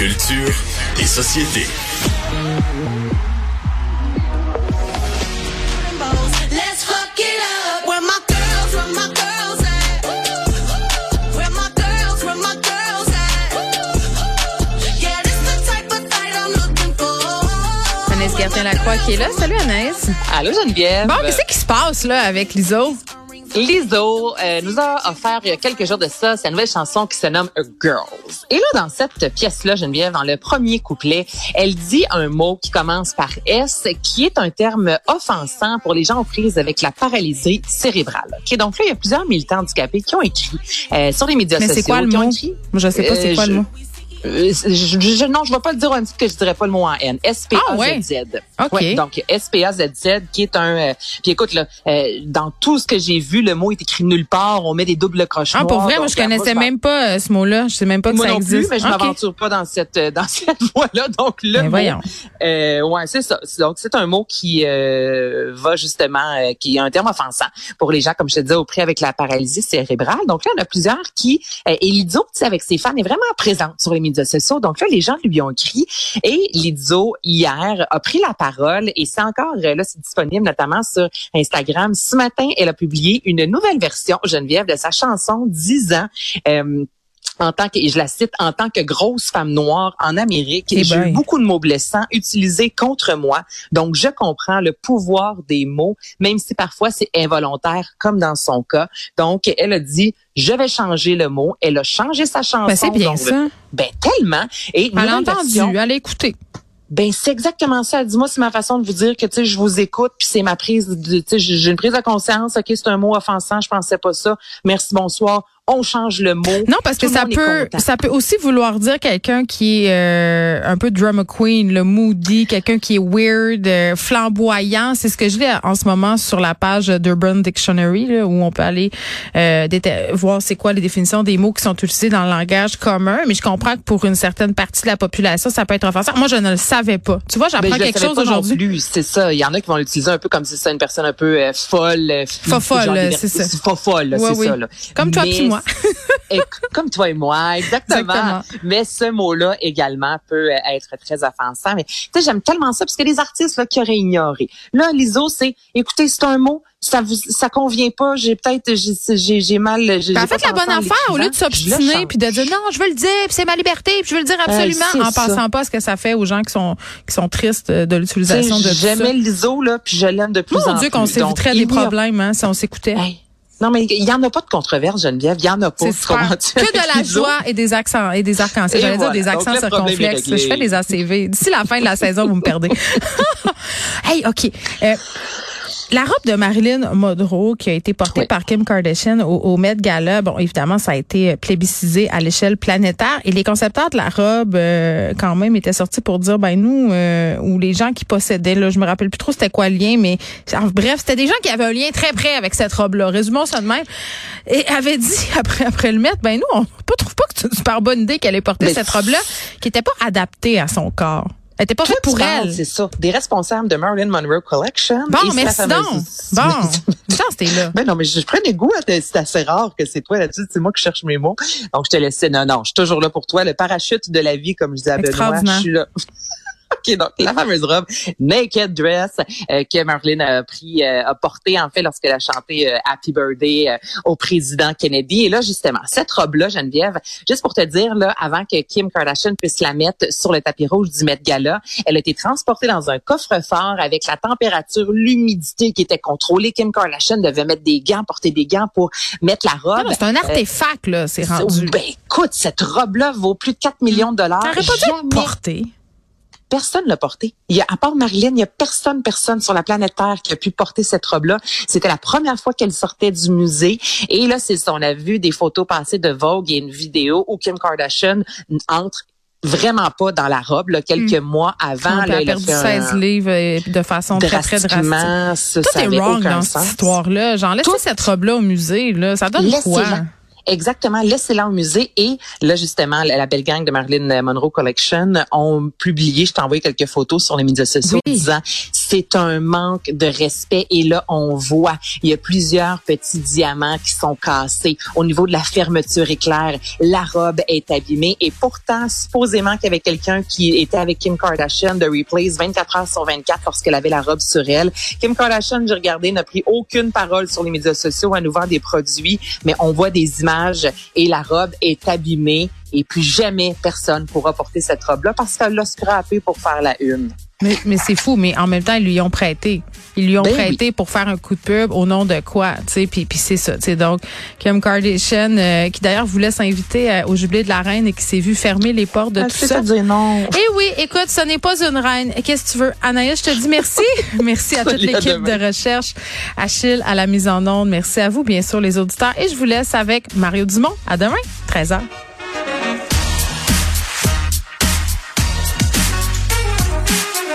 Culture et société. Anaïs Gertin-Lacroix qui est là. Salut Anaïs. Allô Geneviève. Bon, qu'est-ce qui se passe là avec l'ISO? Lizzo euh, nous a offert il y a quelques jours de ça sa nouvelle chanson qui se nomme A Girls. Et là, dans cette pièce-là, Geneviève, dans le premier couplet, elle dit un mot qui commence par S, qui est un terme offensant pour les gens aux prises avec la paralysie cérébrale. Ok, donc là, il y a plusieurs militants handicapés qui ont écrit euh, sur les médias Mais sociaux. c'est quoi le mot? écrit- je sais pas c'est Euh, quoi le je- mot. Euh, je, je- non, je vais pas le dire titre que je dirais pas le mot en N. S-P-A-Z-Z. Ah. Ouais, donc S-P-A-Z-Z, qui est un... euh, puis écoute, là, euh, dans tout ce que j'ai vu, le mot est écrit nulle part. On met des doubles croches Ah, pour vrai, moi, je connaissais même pas euh, ce mot-là. Je sais même pas que moi ça non existe. plus, mais je OK. m'aventure pas dans cette euh, dans cette voie-là. Donc le Mais mot, voyons. euh, ouais, c'est ça. Donc c'est un mot qui euh, va justement, euh, qui est un terme offensant pour les gens, comme je te disais, au prix avec la paralysie cérébrale. Donc là, on a plusieurs qui euh, et sais, avec ses fans, est vraiment présente sur les Donc là, les gens lui ont écrit et Lizzo hier a pris la parole et c'est encore euh, là, c'est disponible notamment sur Instagram. Ce matin, elle a publié une nouvelle version, Geneviève, de sa chanson 10 ans. Euh, en tant que, et je la cite, en tant que grosse femme noire en Amérique, Eh j'ai ben. eu beaucoup de mots blessants utilisés contre moi. Donc, je comprends le pouvoir des mots, même si parfois c'est involontaire, comme dans son cas. Donc, elle a dit, je vais changer le mot. Elle a changé sa chanson. Ben, c'est bien Donc, ça. Ben, tellement. Et Elle a nouvelle entendu, version, elle a écouté. ben c'est exactement ça. Dis-moi, c'est ma façon de vous dire que tu sais, je vous écoute, puis c'est ma prise de, tu sais, j'ai j'ai une prise de conscience. Ok, c'est un mot offensant, je pensais pas ça. Merci, bonsoir. On change le mot. Non, parce que ça peut, ça peut aussi vouloir dire quelqu'un qui est euh, un peu drama queen, le moody, quelqu'un qui est weird, euh, flamboyant. C'est ce que je lis en ce moment sur la page d'Urban Dictionary, là, où on peut aller euh, voir c'est quoi les définitions des mots qui sont utilisés dans le langage commun. Mais je comprends que pour une certaine partie de la population, ça peut être offensant. Moi, je ne le savais pas. Tu vois, j'apprends quelque chose aujourd'hui. C'est ça. Il y en a qui vont l'utiliser un peu comme si c'était une personne un peu euh, folle. euh, des- c'est ça. Ouais, c'est oui. ça. Là. Comme toi moi. Et comme toi et moi, exactement. Exactement. Mais ce mot-là également peut euh, être très offensant. Mais tu sais, j'aime tellement ça parce que les artistes là, qui auraient ignoré. Là, l'ISO, c'est, écoutez, c'est un mot, ça vous, ça convient pas. J'ai peut-être, j'ai, j'ai, j'ai mal. J'ai T'as j'ai fait la bonne en affaire au lieu de s'obstiner puis de dire non, je veux le dire, puis c'est ma liberté, puis je veux le dire absolument c'est en ça. pensant pas à ce que ça fait aux gens qui sont qui sont tristes de l'utilisation de. J'aimais l'ISO, là, puis je l'aime de plus Mon en Dieu plus. qu'on s'éviterait des problèmes hein, si on s'écoutait. Hey. Non, mais il y en a pas de controverse, Geneviève. Il y en a pas. C'est? Que de la joie et des accents et des arcs-en-ciel. J'allais voilà. dire des accents circonflexes. Je fais des ACV. D'ici la fin de la saison, vous me perdez. hey, OK. Euh, la robe de Marilyn Monroe qui a été portée Oui. par Kim Kardashian au, au Met Gala, bon évidemment ça a été plébiscisé à l'échelle planétaire et les concepteurs de la robe euh, quand même étaient sortis pour dire ben nous euh, ou les gens qui possédaient là, je me rappelle plus trop c'était quoi le lien mais en bref, c'était des gens qui avaient un lien très près avec cette robe là. Résumons ça de même. Et avait dit après après le Met ben nous on pas trouve pas que c'est une super bonne idée qu'elle ait porté Mais- cette robe là qui était pas adaptée à son corps. Elle était pas faite pour elle. C'est ça. Des responsables de Marilyn Monroe Collection. Bon, Et sinon, fameuse- bon, chance t'es là. Ben non, mais je, je prenais goût c'est assez rare que c'est toi là-dessus, c'est moi qui cherche mes mots. Donc je te laissais. Non, non, je suis toujours là pour toi. Le parachute de la vie, comme je disais à Benoît, je suis là. OK, donc la fameuse robe Naked Dress euh, que Marilyn a pris, euh, a portée en fait lorsqu'elle a chanté euh, Happy Birthday euh, au président Kennedy. Et là, justement, cette robe-là, Geneviève, juste pour te dire, là, avant que Kim Kardashian puisse la mettre sur le tapis rouge du Met Gala, elle a été transportée dans un coffre-fort avec la température, l'humidité qui était contrôlée. Kim Kardashian devait mettre des gants, porter des gants pour mettre la robe. C'est un artefact, là, c'est rendu. Ben, écoute, cette robe-là vaut plus de 4 millions de dollars. T'aurais pas dû porter. Personne l'a porté. Il y a, à part Marilyn, il y a personne, personne sur la planète Terre qui a pu porter cette robe-là. C'était la première fois qu'elle sortait du musée. Et là, c'est. On a vu des photos passées de Vogue et une vidéo où Kim Kardashian entre vraiment pas dans la robe, là, quelques mois avant. Elle a perdu fait un- 16 livres euh, de façon très, très drastique. Ça, Tout ça est wrong dans sens. cette histoire-là. Tout- cette robe-là au musée, là. Ça donne quoi? Exactement, laissez-la au musée. Et là, justement, la, la belle gang de Marilyn Monroe Collection ont publié, je t'ai envoyé quelques photos sur les médias sociaux Oui. disant c'est un manque de respect. Et là, on voit, il y a plusieurs petits diamants qui sont cassés. Au niveau de la fermeture éclair, la robe est abîmée. Et pourtant, supposément qu'il y avait quelqu'un qui était avec Kim Kardashian de Replace 24 heures sur 24 lorsqu'elle avait la robe sur elle. Kim Kardashian, j'ai regardé, n'a pris aucune parole sur les médias sociaux. Elle nous vend des produits, mais on voit des images et la robe est abîmée et plus jamais personne pourra porter cette robe-là parce qu'elle l'a scrappée pour faire la une. Mais, mais c'est fou, mais en même temps, ils lui ont prêté. Ils lui ont Ben prêté pour faire un coup de pub au nom de quoi, tu sais, puis, puis c'est ça, tu sais. Donc, Kim Kardashian, euh, qui d'ailleurs voulait s'inviter euh, au jubilé de la reine et qui s'est vu fermer les portes de Elle tout ça. dire non. Eh oui, écoute, ce n'est pas une reine. Qu'est-ce que tu veux? Anaïs, je te dis merci. merci à toute l'équipe de recherche. Achille à la mise en onde. Merci à vous, bien sûr, les auditeurs. Et je vous laisse avec Mario Dumont. À demain, 13h.